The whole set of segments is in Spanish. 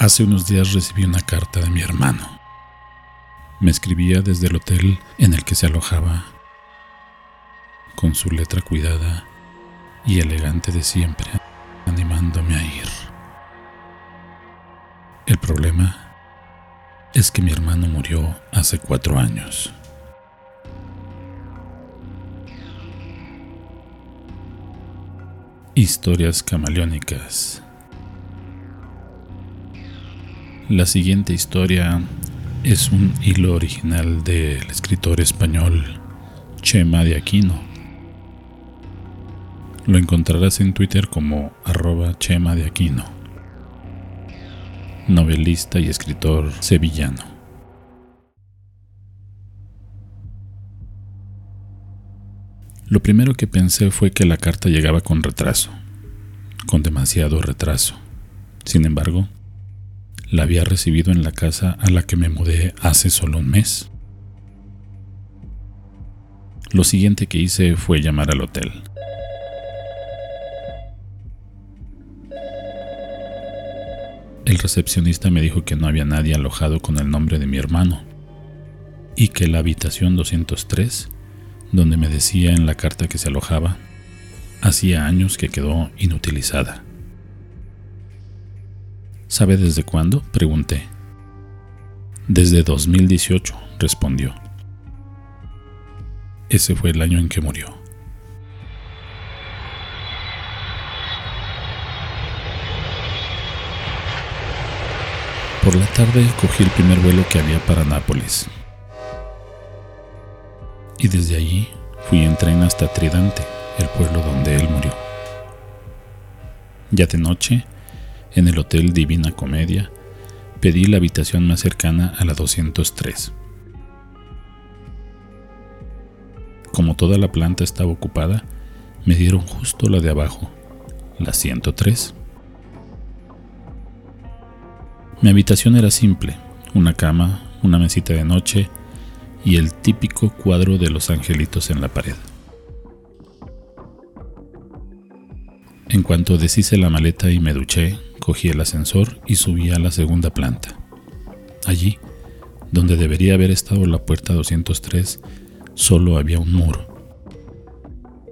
Hace unos días recibí una carta de mi hermano. Me escribía desde el hotel en el que se alojaba, con su letra cuidada y elegante de siempre, animándome a ir. El problema es que mi hermano murió hace cuatro años. Historias camaleónicas. La siguiente historia es un hilo original del escritor español Chema de Aquino. Lo encontrarás en Twitter como arroba Chema de Aquino, novelista y escritor sevillano. Lo primero que pensé fue que la carta llegaba con retraso, con demasiado retraso. Sin embargo, la había recibido en la casa a la que me mudé hace solo un mes. Lo siguiente que hice fue llamar al hotel. El recepcionista me dijo que no había nadie alojado con el nombre de mi hermano y que la habitación 203, donde me decía en la carta que se alojaba, hacía años que quedó inutilizada. ¿Sabe desde cuándo? Pregunté. Desde 2018, respondió. Ese fue el año en que murió. Por la tarde cogí el primer vuelo que había para Nápoles. Y desde allí fui en tren hasta Tridante, el pueblo donde él murió. Ya de noche en el Hotel Divina Comedia, pedí la habitación más cercana a la 203. Como toda la planta estaba ocupada, me dieron justo la de abajo, la 103. Mi habitación era simple, una cama, una mesita de noche y el típico cuadro de los angelitos en la pared. En cuanto deshice la maleta y me duché, cogí el ascensor y subí a la segunda planta. Allí, donde debería haber estado la puerta 203, solo había un muro.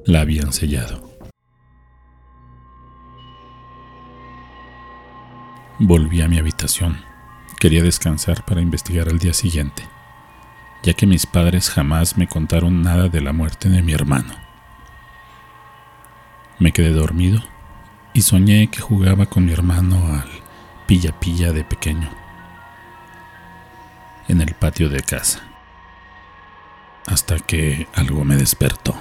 La habían sellado. Volví a mi habitación. Quería descansar para investigar al día siguiente, ya que mis padres jamás me contaron nada de la muerte de mi hermano. Me quedé dormido y soñé que jugaba con mi hermano al pilla pilla de pequeño en el patio de casa hasta que algo me despertó.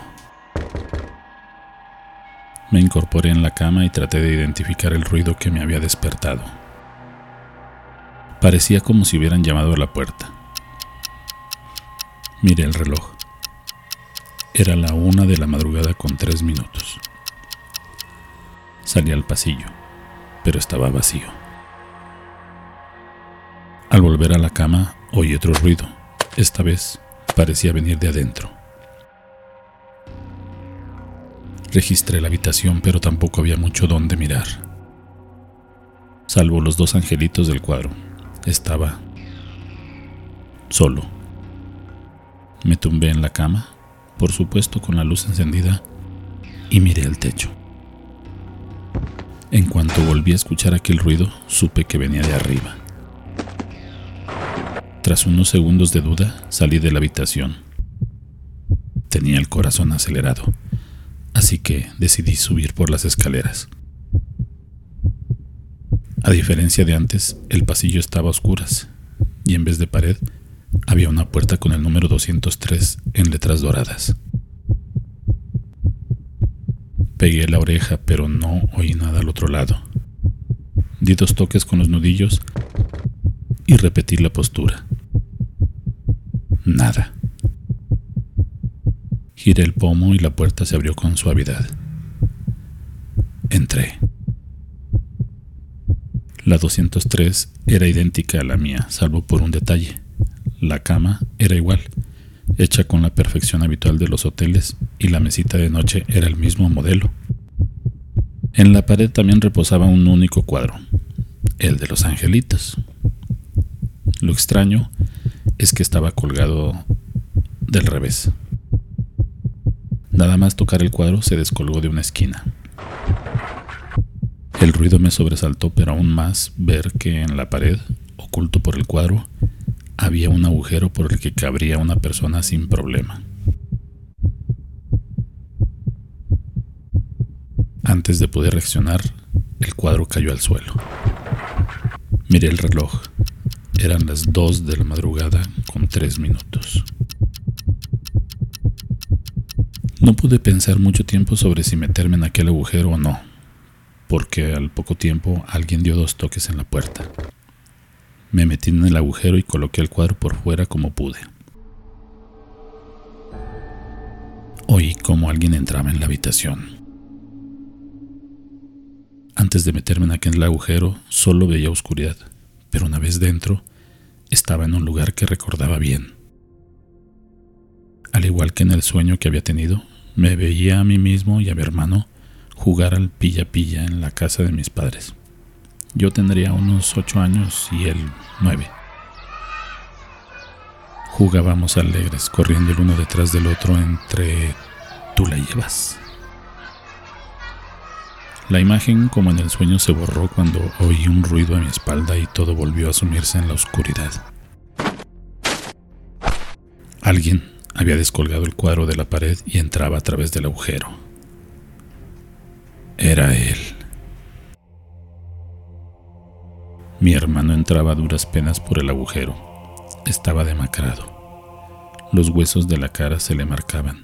Me incorporé en la cama y traté de identificar el ruido que me había despertado. Parecía como si hubieran llamado a la puerta. Miré el reloj. Era la una de la madrugada con tres minutos. Salí al pasillo, pero estaba vacío. Al volver a la cama oí otro ruido. Esta vez parecía venir de adentro. Registré la habitación, pero tampoco había mucho donde mirar. Salvo los dos angelitos del cuadro. Estaba solo. Me tumbé en la cama, por supuesto con la luz encendida, y miré el techo. En cuanto volví a escuchar aquel ruido, supe que venía de arriba. Tras unos segundos de duda, salí de la habitación. Tenía el corazón acelerado, así que decidí subir por las escaleras. A diferencia de antes, el pasillo estaba a oscuras y en vez de pared había una puerta con el número 203 en letras doradas. Pegué la oreja, pero no oí nada al otro lado. Di dos toques con los nudillos y repetí la postura. Nada. Giré el pomo y la puerta se abrió con suavidad. Entré. La 203 era idéntica a la mía, salvo por un detalle. La cama era igual, hecha con la perfección habitual de los hoteles, y la mesita de noche era el mismo modelo. En la pared también reposaba un único cuadro. el de los angelitos. Lo extraño es que estaba colgado del revés. Nada más tocar el cuadro se descolgó de una esquina. El ruido me sobresaltó, pero aún más ver que en la pared, oculto por el cuadro, había un agujero por el que cabría una persona sin problema. Antes de poder reaccionar, el cuadro cayó al suelo. Miré el reloj. Eran las dos de la madrugada con tres minutos. No pude pensar mucho tiempo sobre si meterme en aquel agujero o no, porque al poco tiempo alguien dio dos toques en la puerta. Me metí en el agujero y coloqué el cuadro por fuera como pude. Oí como alguien entraba en la habitación. Antes de meterme en aquel agujero solo veía oscuridad, pero una vez dentro estaba en un lugar que recordaba bien. Al igual que en el sueño que había tenido, me veía a mí mismo y a mi hermano jugar al pilla-pilla en la casa de mis padres. Yo tendría unos ocho años y él nueve. Jugábamos alegres, corriendo el uno detrás del otro entre tú la llevas. La imagen, como en el sueño, se borró cuando oí un ruido a mi espalda y todo volvió a sumirse en la oscuridad. Alguien había descolgado el cuadro de la pared y entraba a través del agujero. Era él. Mi hermano entraba a duras penas por el agujero. Estaba demacrado. Los huesos de la cara se le marcaban.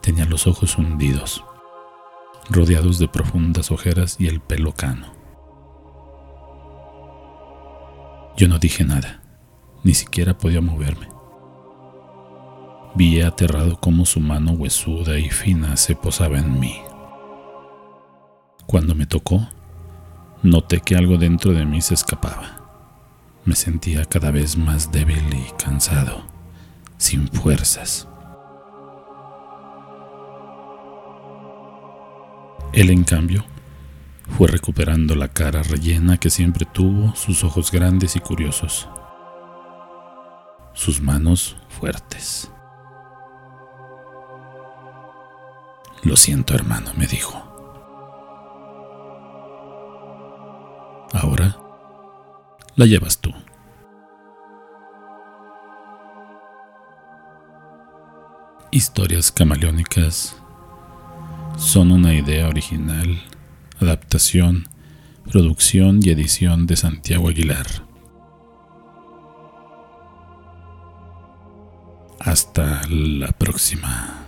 Tenía los ojos hundidos, rodeados de profundas ojeras y el pelo cano. Yo no dije nada, ni siquiera podía moverme. Vi aterrado cómo su mano huesuda y fina se posaba en mí. Cuando me tocó, Noté que algo dentro de mí se escapaba. Me sentía cada vez más débil y cansado, sin fuerzas. Él, en cambio, fue recuperando la cara rellena que siempre tuvo, sus ojos grandes y curiosos, sus manos fuertes. Lo siento, hermano, me dijo. La llevas tú. Historias camaleónicas son una idea original, adaptación, producción y edición de Santiago Aguilar. Hasta la próxima.